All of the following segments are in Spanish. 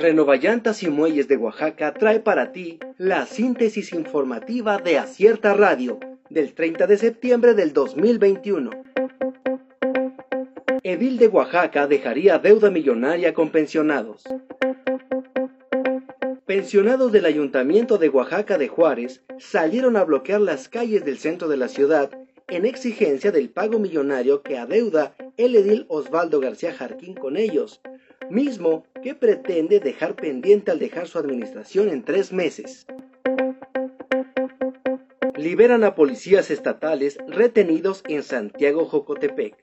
Renovallantas y Muelles de Oaxaca trae para ti la síntesis informativa de Acierta Radio del 30 de septiembre del 2021. Edil de Oaxaca dejaría deuda millonaria con pensionados. Pensionados del Ayuntamiento de Oaxaca de Juárez salieron a bloquear las calles del centro de la ciudad en exigencia del pago millonario que adeuda el edil Osvaldo García Jarquín con ellos, mismo que pretende dejar pendiente al dejar su administración en tres meses. Liberan a policías estatales retenidos en Santiago Jocotepec.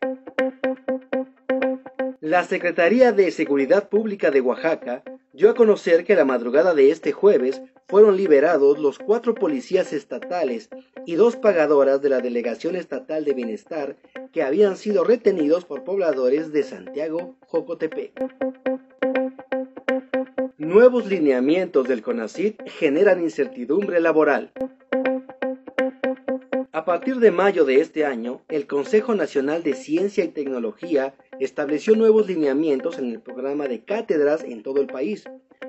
La Secretaría de Seguridad Pública de Oaxaca dio a conocer que la madrugada de este jueves fueron liberados los cuatro policías estatales y dos pagadoras de la Delegación Estatal de Bienestar que habían sido retenidos por pobladores de Santiago Jocotepec. Nuevos lineamientos del CONACID generan incertidumbre laboral. A partir de mayo de este año, el Consejo Nacional de Ciencia y Tecnología estableció nuevos lineamientos en el programa de cátedras en todo el país,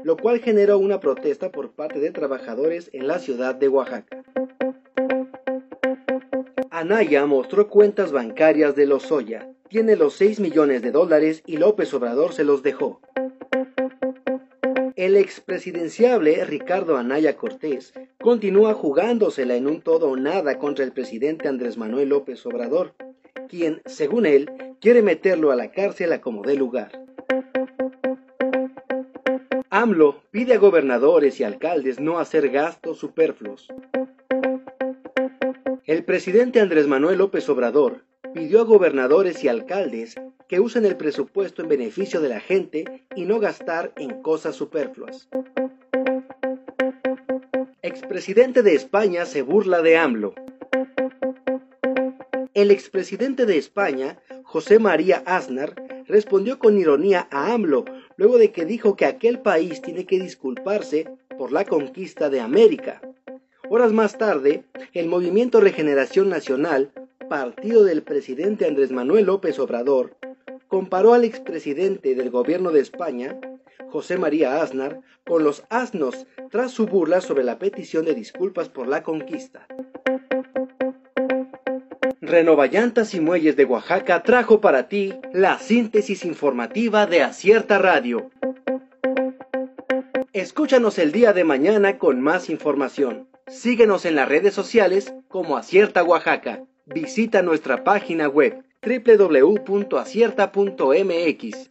lo cual generó una protesta por parte de trabajadores en la ciudad de Oaxaca. Anaya mostró cuentas bancarias de Lozoya. Tiene los 6 millones de dólares y López Obrador se los dejó. El expresidenciable Ricardo Anaya Cortés continúa jugándosela en un todo o nada contra el presidente Andrés Manuel López Obrador, quien, según él, quiere meterlo a la cárcel a como dé lugar. AMLO pide a gobernadores y alcaldes no hacer gastos superfluos. El presidente Andrés Manuel López Obrador pidió a gobernadores y alcaldes que usen el presupuesto en beneficio de la gente y no gastar en cosas superfluas. Expresidente de España se burla de AMLO. El expresidente de España, José María Aznar, respondió con ironía a AMLO luego de que dijo que aquel país tiene que disculparse por la conquista de América. Horas más tarde, el Movimiento Regeneración Nacional, partido del presidente Andrés Manuel López Obrador, comparó al expresidente del gobierno de España, José María Aznar, con los asnos tras su burla sobre la petición de disculpas por la conquista. Renovallantas y Muelles de Oaxaca trajo para ti la síntesis informativa de Acierta Radio. Escúchanos el día de mañana con más información. Síguenos en las redes sociales como Acierta Oaxaca. Visita nuestra página web www.acierta.mx.